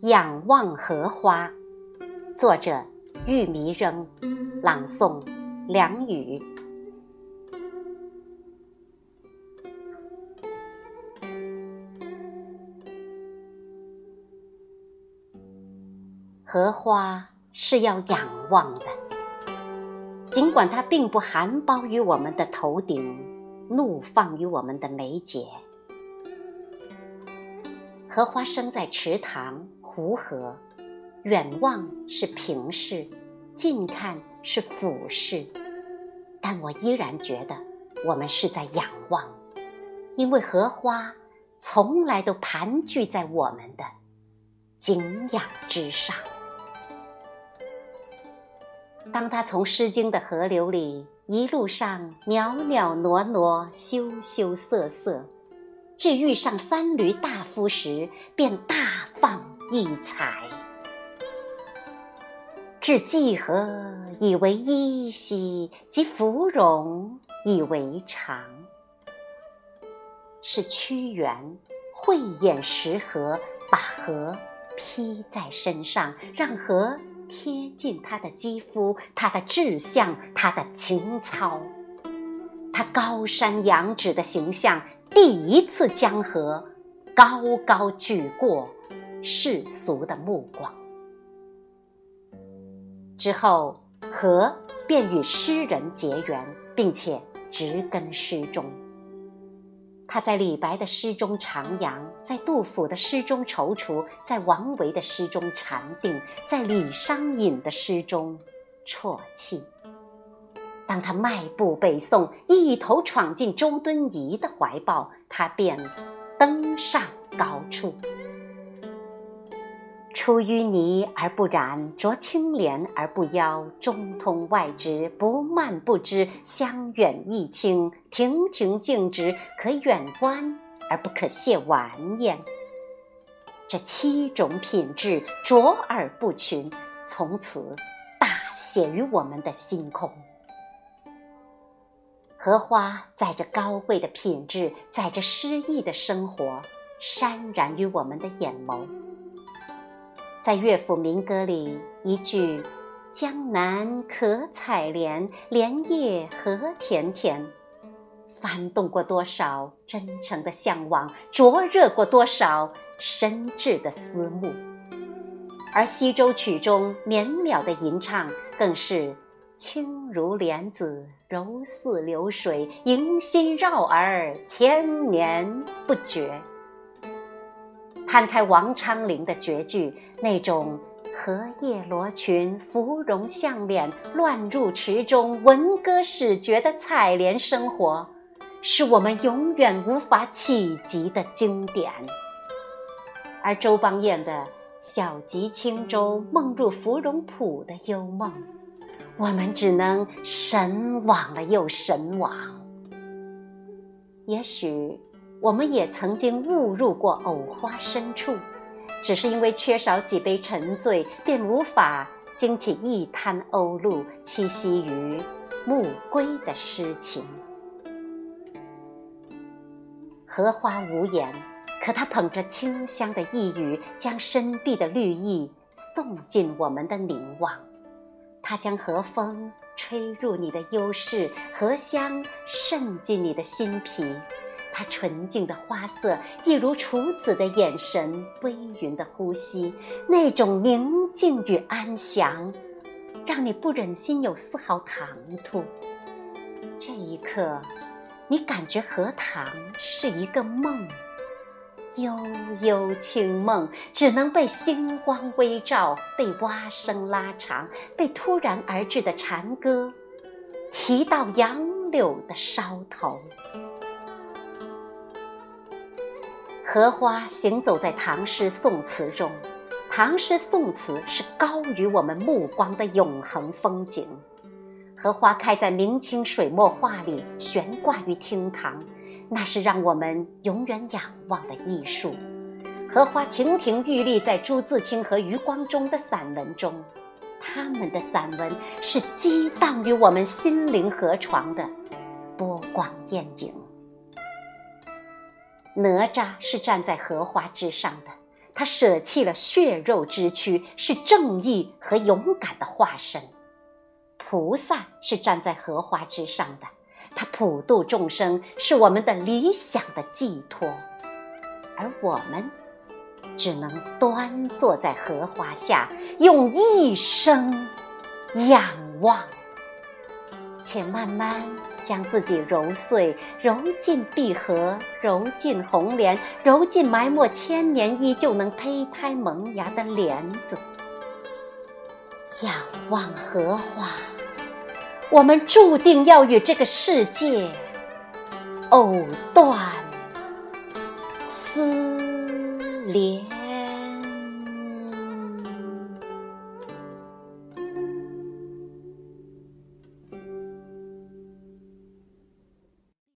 仰望荷花，作者玉迷扔，朗诵梁雨。荷花是要仰望的，尽管它并不含苞于我们的头顶，怒放于我们的眉睫。荷花生在池塘、湖河，远望是平视，近看是俯视。但我依然觉得我们是在仰望，因为荷花从来都盘踞在我们的景仰之上。当他从《诗经》的河流里一路上袅袅挪挪、羞羞涩涩。至遇上三闾大夫时，便大放异彩。至季河以为衣兮，及芙蓉以为裳。是屈原慧眼识河，把河披在身上，让河贴近他的肌肤、他的志向、他的情操。他高山仰止的形象。第一次将河高高举过世俗的目光，之后和便与诗人结缘，并且植根诗中。他在李白的诗中徜徉，在杜甫的诗中踌躇，在王维的诗中禅定，在李商隐的诗中啜泣。当他迈步北宋，一头闯进周敦颐的怀抱，他便登上高处。出淤泥而不染，濯清涟而不妖，中通外直，不蔓不枝，香远益清，亭亭净植，可远观而不可亵玩焉。这七种品质卓尔不群，从此大写于我们的星空。荷花载着高贵的品质，载着诗意的生活，潸然于我们的眼眸。在乐府民歌里，一句“江南可采莲，莲叶何田田”，翻动过多少真诚的向往，灼热过多少深挚的思慕。而西洲曲中绵渺的吟唱，更是。轻如莲子，柔似流水，萦心绕耳，千年不绝。摊开王昌龄的绝句，那种荷叶罗裙、芙蓉项链、乱入池中、闻歌始觉的采莲生活，是我们永远无法企及的经典。而周邦彦的“小楫轻舟，梦入芙蓉浦”的幽梦。我们只能神往了又神往。也许我们也曾经误入过藕花深处，只是因为缺少几杯沉醉，便无法惊起一滩鸥鹭栖息于暮归的诗情。荷花无言，可它捧着清香的一语，将深碧的绿意送进我们的凝望。它将和风吹入你的幽室，荷香渗进你的心脾。它纯净的花色，一如处子的眼神，微云的呼吸，那种宁静与安详，让你不忍心有丝毫唐突。这一刻，你感觉荷塘是一个梦。悠悠清梦，只能被星光微照，被蛙声拉长，被突然而至的蝉歌提到杨柳的梢头。荷花行走在唐诗宋词中，唐诗宋词是高于我们目光的永恒风景。荷花开在明清水墨画里，悬挂于厅堂。那是让我们永远仰望的艺术。荷花亭亭玉立在朱自清和余光中的散文中，他们的散文是激荡于我们心灵河床的波光艳影。哪吒是站在荷花之上的，他舍弃了血肉之躯，是正义和勇敢的化身。菩萨是站在荷花之上的，他普度众生，是我们的理想的寄托，而我们只能端坐在荷花下，用一生仰望。且慢慢将自己揉碎，揉进碧荷，揉进红莲，揉进埋没千年依旧能胚胎萌芽的莲子。仰望荷花，我们注定要与这个世界藕断丝连。